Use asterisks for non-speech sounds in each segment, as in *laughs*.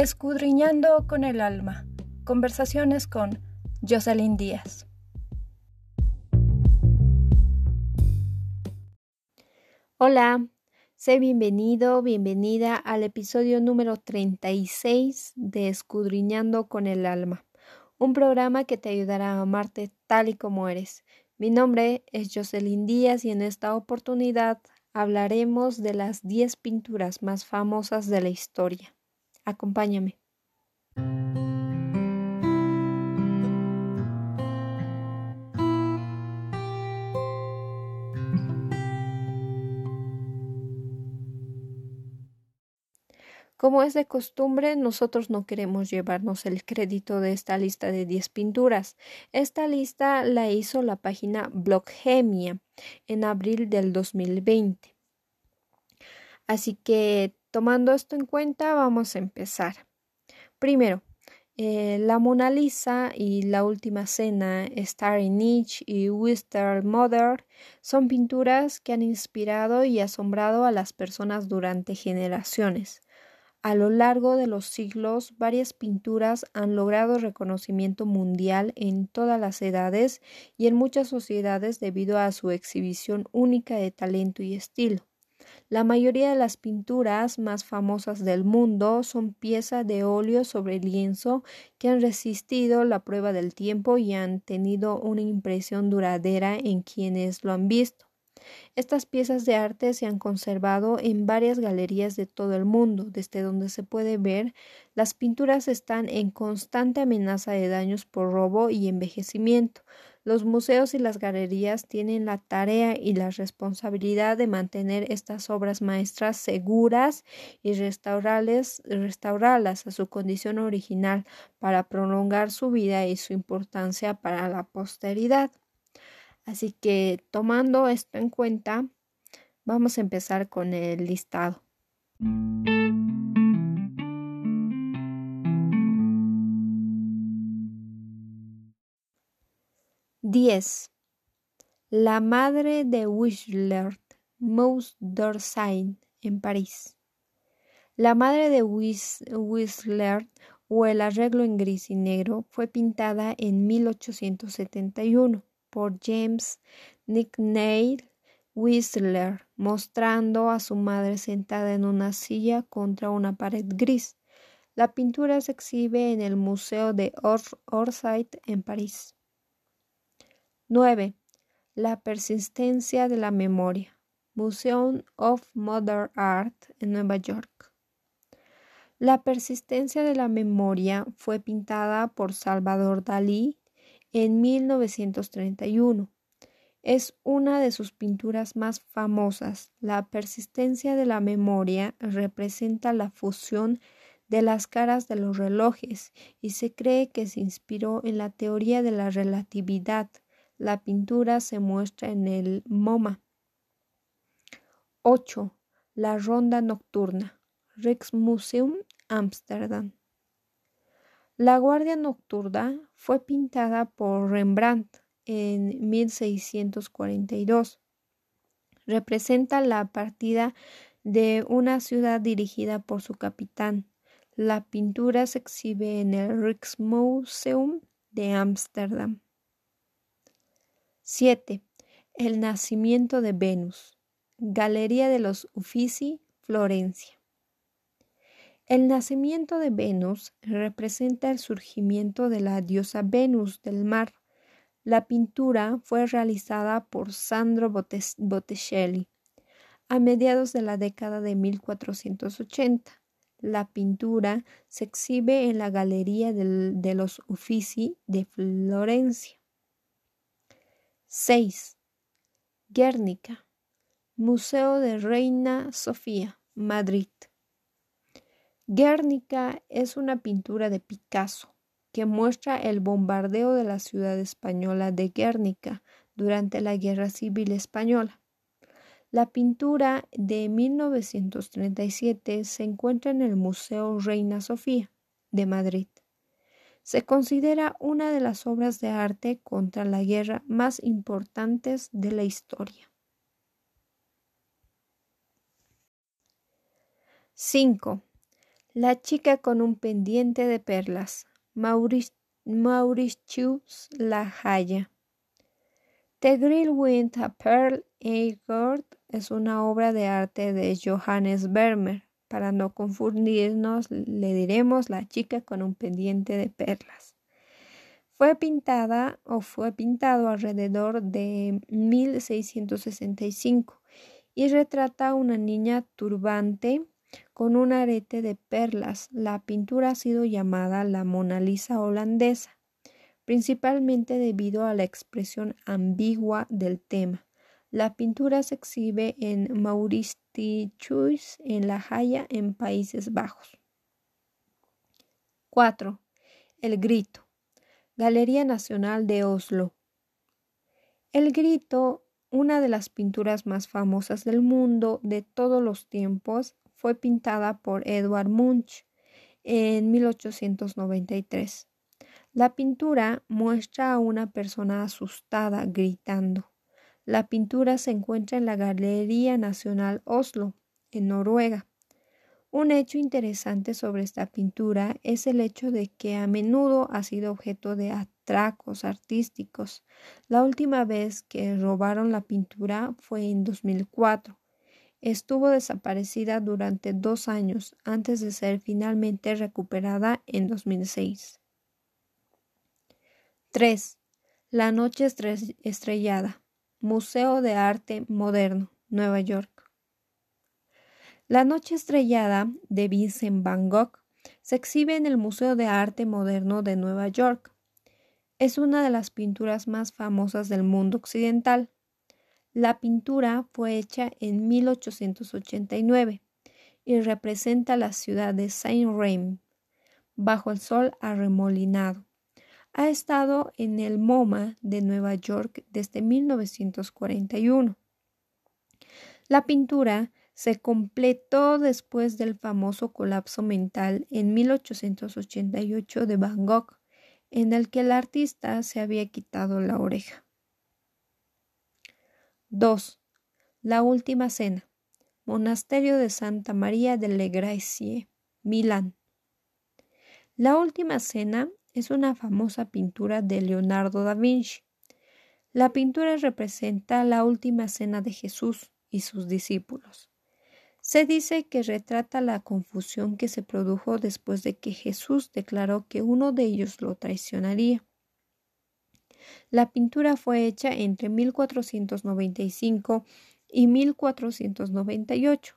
Escudriñando con el alma. Conversaciones con Jocelyn Díaz. Hola, sé bienvenido, bienvenida al episodio número 36 de Escudriñando con el alma, un programa que te ayudará a amarte tal y como eres. Mi nombre es Jocelyn Díaz y en esta oportunidad hablaremos de las 10 pinturas más famosas de la historia. Acompáñame. Como es de costumbre, nosotros no queremos llevarnos el crédito de esta lista de 10 pinturas. Esta lista la hizo la página Blockgemia en abril del 2020. Así que, tomando esto en cuenta, vamos a empezar. Primero, eh, la Mona Lisa y La Última Cena, Starry Niche y Wister Mother son pinturas que han inspirado y asombrado a las personas durante generaciones. A lo largo de los siglos, varias pinturas han logrado reconocimiento mundial en todas las edades y en muchas sociedades debido a su exhibición única de talento y estilo. La mayoría de las pinturas más famosas del mundo son piezas de óleo sobre lienzo que han resistido la prueba del tiempo y han tenido una impresión duradera en quienes lo han visto. Estas piezas de arte se han conservado en varias galerías de todo el mundo. Desde donde se puede ver, las pinturas están en constante amenaza de daños por robo y envejecimiento. Los museos y las galerías tienen la tarea y la responsabilidad de mantener estas obras maestras seguras y restaurarlas, a su condición original para prolongar su vida y su importancia para la posteridad. Así que tomando esto en cuenta, vamos a empezar con el listado. 10. La madre de Whistler, Mousse d'Orsay, en París. La madre de Whistler, o el arreglo en gris y negro, fue pintada en 1871 por James Nicknell Whistler, mostrando a su madre sentada en una silla contra una pared gris. La pintura se exhibe en el Museo de Orsay en París. 9. La persistencia de la memoria. Museum of Modern Art en Nueva York. La persistencia de la memoria fue pintada por Salvador Dalí en 1931. Es una de sus pinturas más famosas. La persistencia de la memoria representa la fusión de las caras de los relojes y se cree que se inspiró en la teoría de la relatividad. La pintura se muestra en el MoMA. 8. La ronda nocturna. Rijksmuseum, Ámsterdam. La Guardia Nocturna fue pintada por Rembrandt en 1642. Representa la partida de una ciudad dirigida por su capitán. La pintura se exhibe en el Rijksmuseum de Ámsterdam. 7. El nacimiento de Venus. Galería de los Uffizi, Florencia. El nacimiento de Venus representa el surgimiento de la diosa Venus del mar. La pintura fue realizada por Sandro Botticelli a mediados de la década de 1480. La pintura se exhibe en la Galería de los Uffizi de Florencia. 6. Guernica, Museo de Reina Sofía, Madrid. Guernica es una pintura de Picasso que muestra el bombardeo de la ciudad española de Guernica durante la Guerra Civil Española. La pintura de 1937 se encuentra en el Museo Reina Sofía de Madrid. Se considera una de las obras de arte contra la guerra más importantes de la historia. 5. La chica con un pendiente de perlas. Mauritius La Haya. The Grill with a Pearl Earth es una obra de arte de Johannes Vermeer. Para no confundirnos, le diremos la chica con un pendiente de perlas. Fue pintada o fue pintado alrededor de 1665 y retrata a una niña turbante con un arete de perlas. La pintura ha sido llamada la Mona Lisa holandesa, principalmente debido a la expresión ambigua del tema. La pintura se exhibe en Mauritius, en La Haya, en Países Bajos. 4. El Grito. Galería Nacional de Oslo. El Grito, una de las pinturas más famosas del mundo de todos los tiempos, fue pintada por Edward Munch en 1893. La pintura muestra a una persona asustada gritando. La pintura se encuentra en la Galería Nacional Oslo, en Noruega. Un hecho interesante sobre esta pintura es el hecho de que a menudo ha sido objeto de atracos artísticos. La última vez que robaron la pintura fue en 2004. Estuvo desaparecida durante dos años antes de ser finalmente recuperada en 2006. 3. La noche estrellada. Museo de Arte Moderno, Nueva York. La Noche Estrellada de Vincent Van Gogh se exhibe en el Museo de Arte Moderno de Nueva York. Es una de las pinturas más famosas del mundo occidental. La pintura fue hecha en 1889 y representa la ciudad de Saint-Remy bajo el sol arremolinado ha estado en el MoMA de Nueva York desde 1941. La pintura se completó después del famoso colapso mental en 1888 de Van Gogh, en el que el artista se había quitado la oreja. 2. La Última Cena. Monasterio de Santa María delle Grazie, Milán. La Última Cena es una famosa pintura de Leonardo da Vinci. La pintura representa la última cena de Jesús y sus discípulos. Se dice que retrata la confusión que se produjo después de que Jesús declaró que uno de ellos lo traicionaría. La pintura fue hecha entre 1495 y 1498.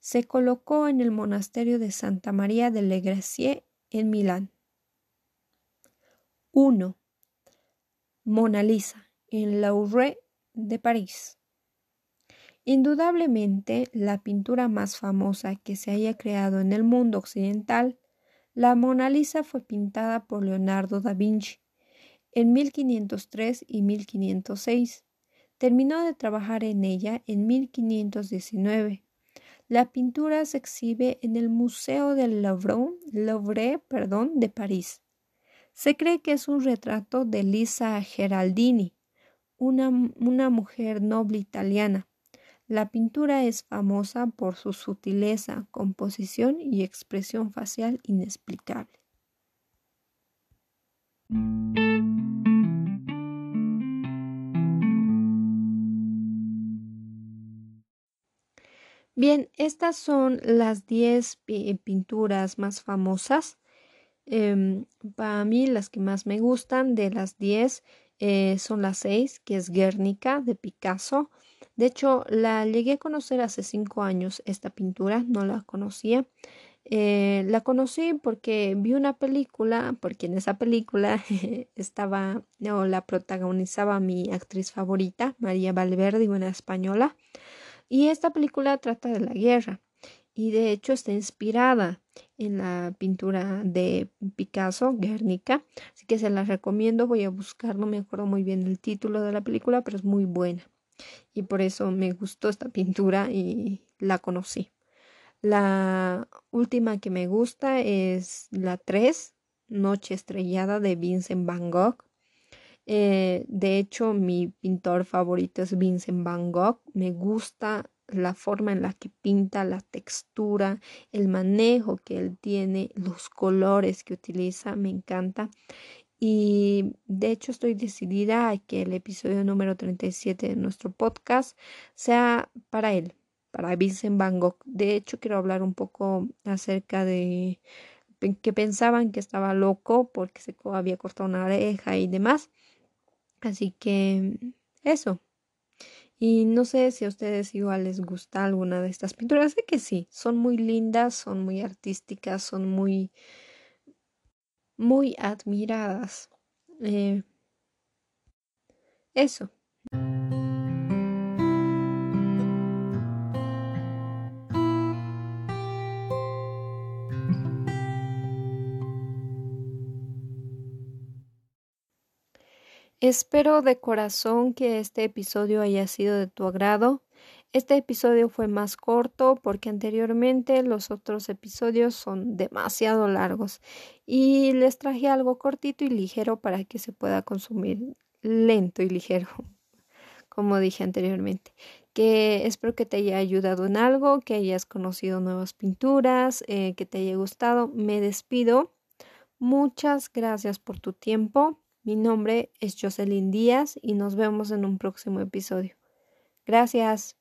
Se colocó en el monasterio de Santa María de Gracie en Milán. 1. Mona Lisa en Louvre de París. Indudablemente la pintura más famosa que se haya creado en el mundo occidental, la Mona Lisa fue pintada por Leonardo da Vinci en 1503 y 1506. Terminó de trabajar en ella en 1519. La pintura se exhibe en el Museo del Louvre, Louvre de París. Se cree que es un retrato de Lisa Geraldini, una, una mujer noble italiana. La pintura es famosa por su sutileza, composición y expresión facial inexplicable. Bien, estas son las 10 pinturas más famosas Em, para mí las que más me gustan de las 10 eh, son las 6, que es Guernica de Picasso. De hecho, la llegué a conocer hace 5 años, esta pintura, no la conocía. Eh, la conocí porque vi una película, porque en esa película *laughs* estaba o la protagonizaba mi actriz favorita, María Valverde, una española. Y esta película trata de la guerra y de hecho está inspirada en la pintura de Picasso, Guernica, así que se la recomiendo, voy a buscar, no me acuerdo muy bien el título de la película, pero es muy buena y por eso me gustó esta pintura y la conocí. La última que me gusta es la 3, Noche Estrellada de Vincent Van Gogh. Eh, de hecho, mi pintor favorito es Vincent Van Gogh. Me gusta la forma en la que pinta, la textura, el manejo que él tiene, los colores que utiliza, me encanta. Y de hecho estoy decidida a que el episodio número 37 de nuestro podcast sea para él, para Vincent Van Gogh. De hecho quiero hablar un poco acerca de que pensaban que estaba loco porque se había cortado una oreja y demás. Así que eso. Y no sé si a ustedes igual les gusta alguna de estas pinturas. Sé que sí, son muy lindas, son muy artísticas, son muy, muy admiradas. Eh, eso. Espero de corazón que este episodio haya sido de tu agrado. Este episodio fue más corto porque anteriormente los otros episodios son demasiado largos y les traje algo cortito y ligero para que se pueda consumir lento y ligero, *laughs* como dije anteriormente. Que espero que te haya ayudado en algo, que hayas conocido nuevas pinturas, eh, que te haya gustado. Me despido. Muchas gracias por tu tiempo. Mi nombre es Jocelyn Díaz y nos vemos en un próximo episodio. Gracias.